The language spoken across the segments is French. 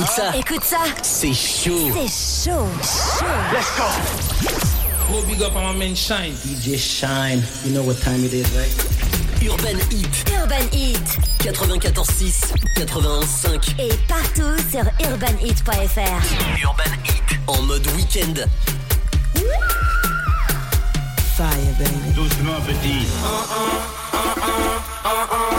Écoute ça. Écoute ça. C'est chaud. C'est chaud. Chaud. Let's go. Gros big up à ma main Shine. DJ Shine. You know what time it is, right? Urban Heat. Urban Heat. 94.6, 91.5. Et partout sur urbanheat.fr. Urban Heat. En mode week-end. Fire, baby. Doucement, petit. Pendant tout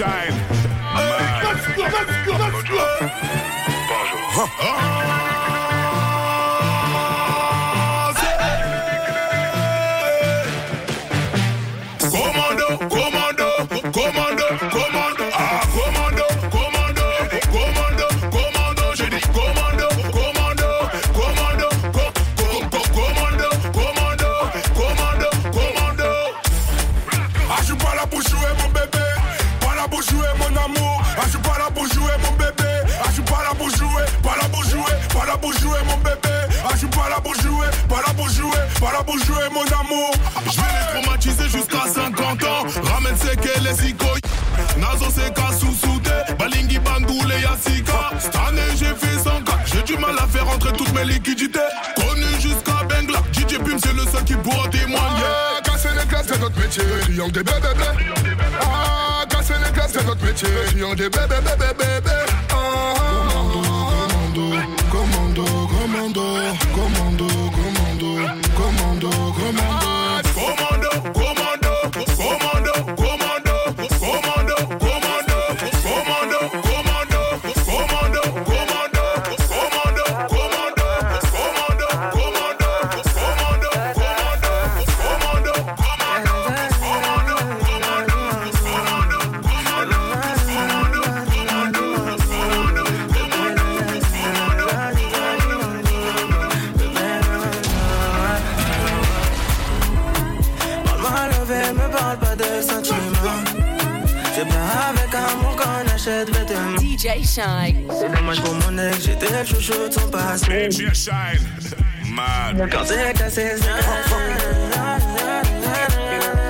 Shine. Jouer, pas là pour jouer mon amour. Je vais les traumatiser jusqu'à 50 ans. Ramène c'est que les ikoy. Nazo c'est Kasusude, Balingi Bandoule Yassika. Cette année j'ai fait 100 cas. J'ai du mal à faire rentrer toutes mes liquidités. Connu jusqu'à Bengla. DJ Pim c'est le seul qui pourra témoigner. Ah, casser les glaces, c'est notre métier. Triangle des bébés, bébés. Ah, casser les glaces, c'est notre métier. Triangle des bébés, bébés, bébés. Ah, commando, commando, commando, commando, commando, Shine. C'est dommage pour mon ex, j'étais le chouchou de son passé. Shine. Mad. Quand c'est Petit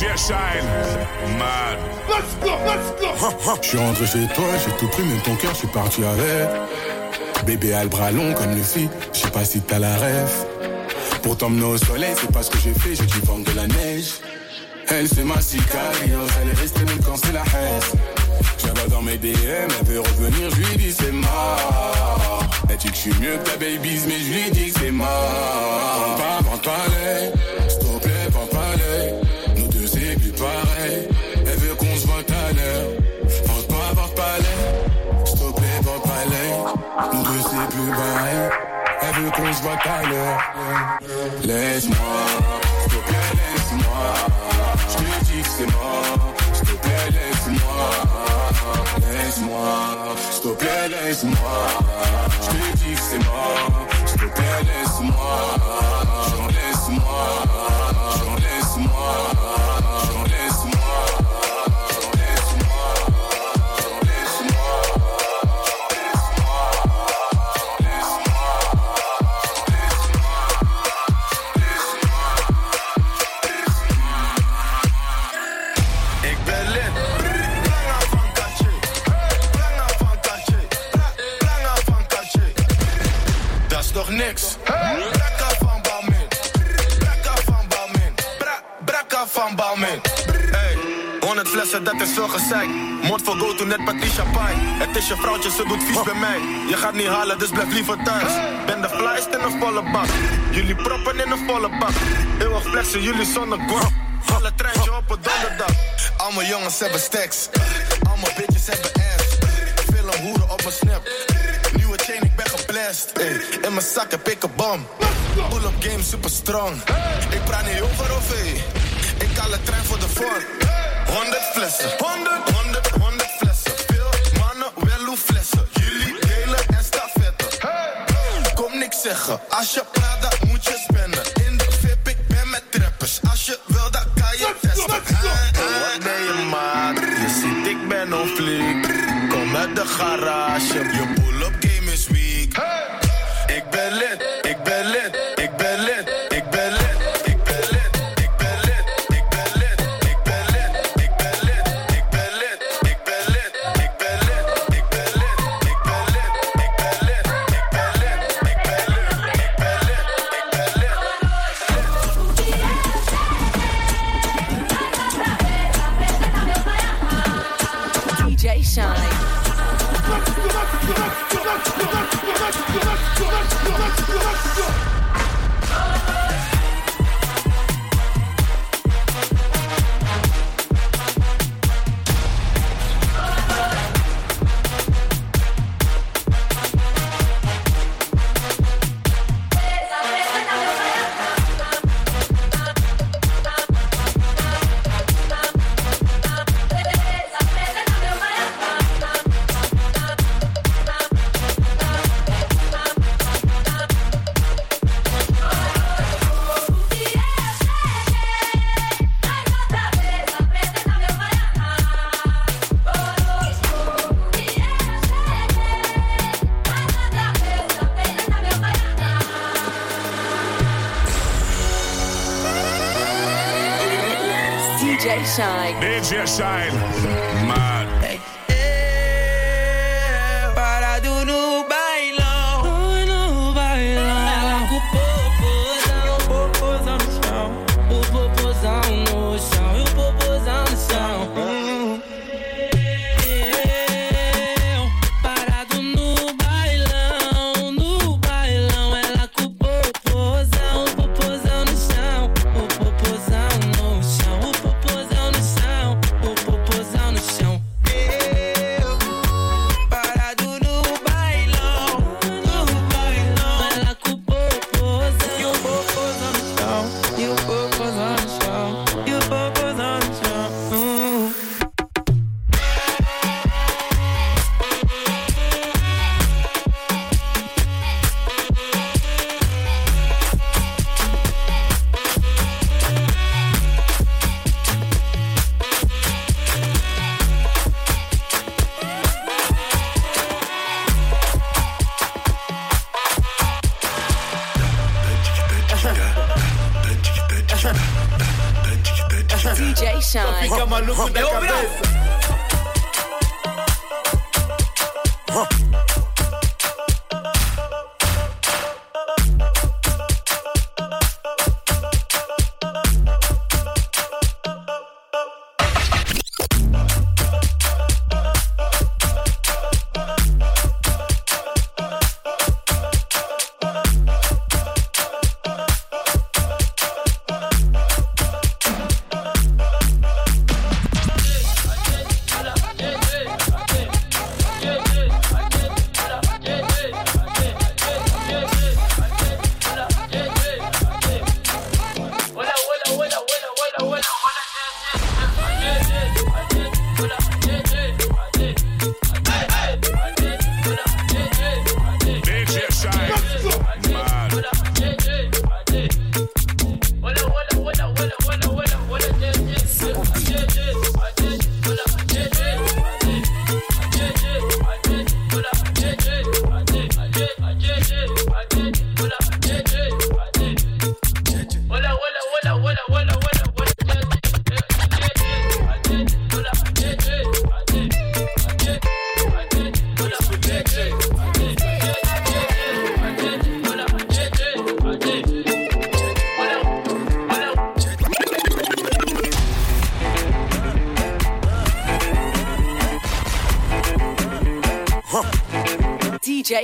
Shine. Mad. Let's go, let's go. Je suis rentré chez toi, j'ai tout pris, même ton cœur, je suis parti avec. Bébé a le bras long comme Lucie, je sais pas si t'as la rêve. Pour t'emmener au soleil, c'est pas ce que j'ai fait, j'ai dû vendre de la neige. Elle c'est ma cicario, elle est restée même quand c'est la haine. J'avais dans mes DM, elle veut revenir, je lui dis c'est mort. Elle dit que je suis mieux que ta babies, mais je lui dis que c'est mort. Prends pas, prends pas Nous deux c'est plus pareil, elle veut qu'on se voit à l'heure. Laisse-moi, s'il te plaît, laisse-moi. Je te dis que c'est mort, s'il te plaît, laisse-moi. Laisse-moi, s'il te plaît, laisse-moi. Je te dis que c'est mort, s'il te plaît, laisse-moi. J'en laisse-moi, j'en laisse-moi, j'en laisse-moi, 100 flessen, dat is veel gezeik. Mond voor go to net Patricia Pai. Het is je vrouwtje, ze doet vies bij mij. Je gaat niet halen, dus blijf liever thuis. Ben de flyst in een volle bak. Jullie proppen in een volle bak. Eeuwig flexen, jullie zonder guap. Alle treintje op een donderdag. Allemaal jongens hebben stacks. Allemaal bitches hebben ass. Veel hoeren op mijn snap. Nieuwe chain, ik ben geblest. In mijn zak heb ik een bom. Pull-up game super strong. Ik praat niet over of. Ik haal de trein voor de vorm. 100 flessen. 100, 100, 100 flessen. Veel mannen, wel hoe flessen. Jullie delen en stafetten. Kom niks zeggen. Als je praat, dan moet je spenden. In de VIP, ik ben met trappers. Als je wil, dan kan je testen. Hey, Wat ben je maat? Je ziet, ik ben on fleek. Kom uit de garage. Je pull-up Bildschirmschein. Huh.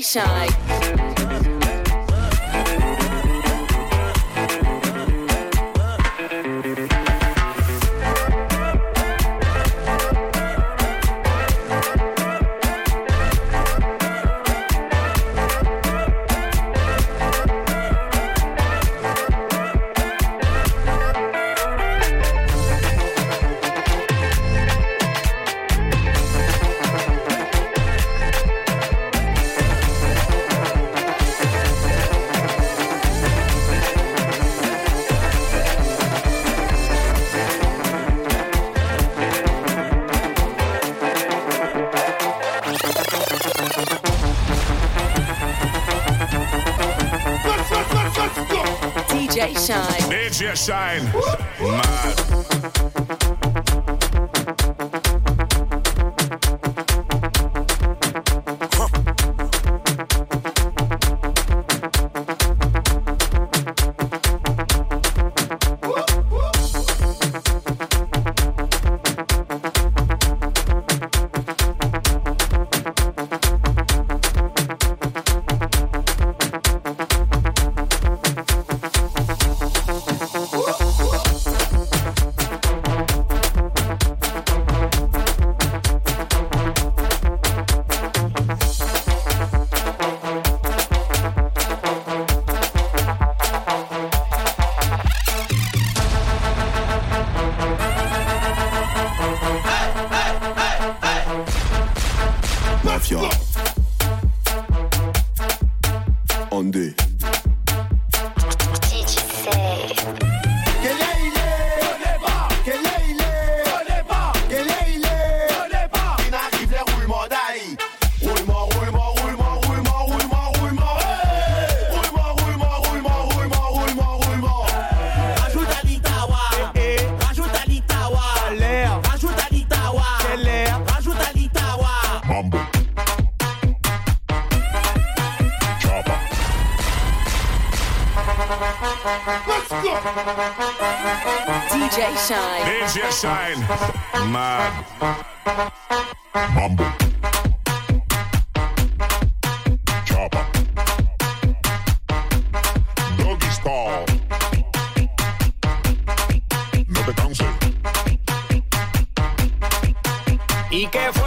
sensation. Like. Sheershine. Woo! Mafia. On the DJ Shine. DJ Shine. Mad. Mambo. Chopper. Doggy style. No te canses. ¿Y qué fue?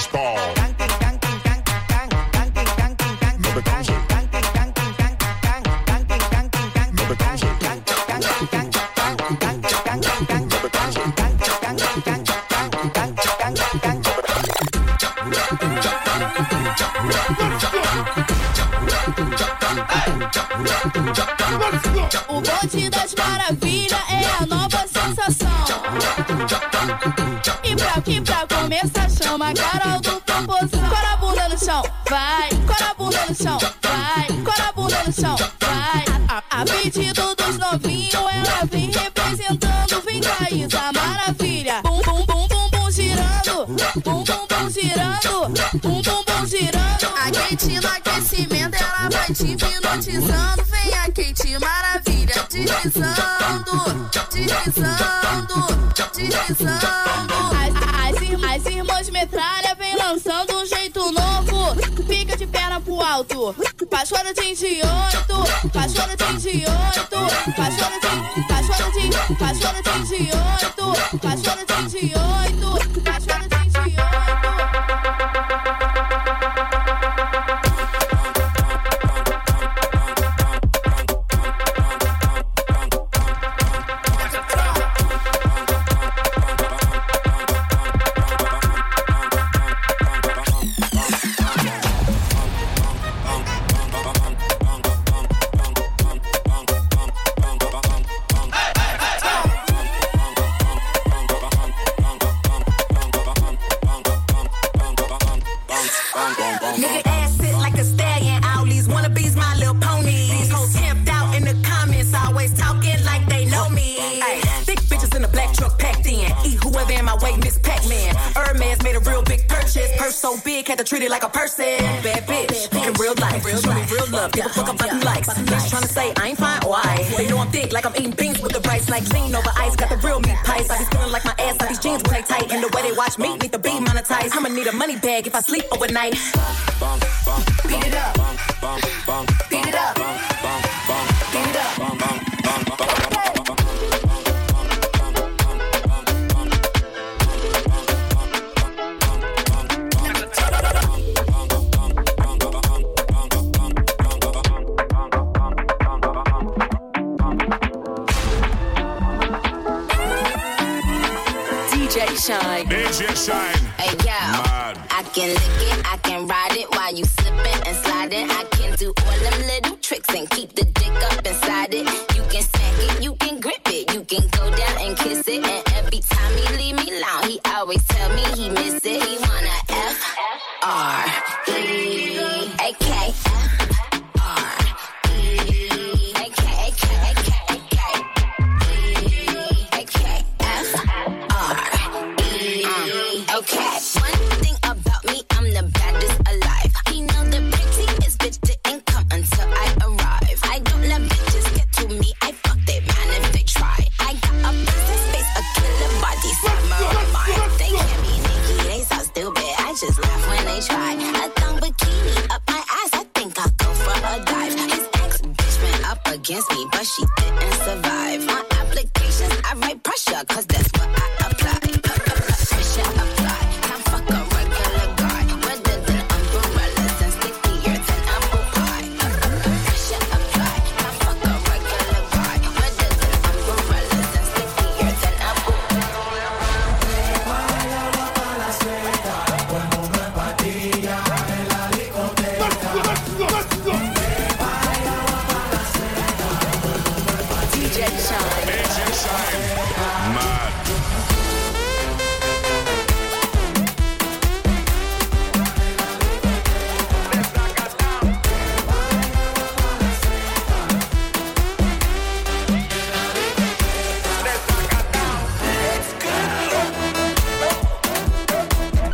baseball. Começar, chama a Carol do Popozão. Cora a bunda no chão, vai. Cora a bunda no chão, vai. Cora a bunda no chão, vai. A, a pedido dos novinhos, ela vem representando. Vem cá, Isa Maravilha. Bum, bum, bum, bum, bum, girando. Bum, bum, bum, girando. Bum, bum, bum, girando. Kate no aquecimento, ela vai te hipnotizando. Vem a Kate Maravilha, deslizando. Deslizando, deslizando. As, as, as irmãs metralha vem lançando um jeito novo. Fica de perna pro alto. Paixona de 28, paixona de 28, paixona de, paixona de, de 28, paixona de 28, paixona so big, had to treat it like a person. Bad bitch, in real life. Show me real love, give a fuck about them likes. Bitch trying to say I ain't fine, why? They know I'm thick, like I'm eating beans with the rice. Like lean over ice, got the real meat pies. I be feeling like my ass, like these jeans when they tight. And the way they watch me, need to be monetized. I'ma need a money bag if I sleep overnight. Beat it up. Beat it up. Shine. DJ Shine. Hey yo, I can lick it, I can ride it while you slipping and sliding. I can do all them little tricks and keep the Okay.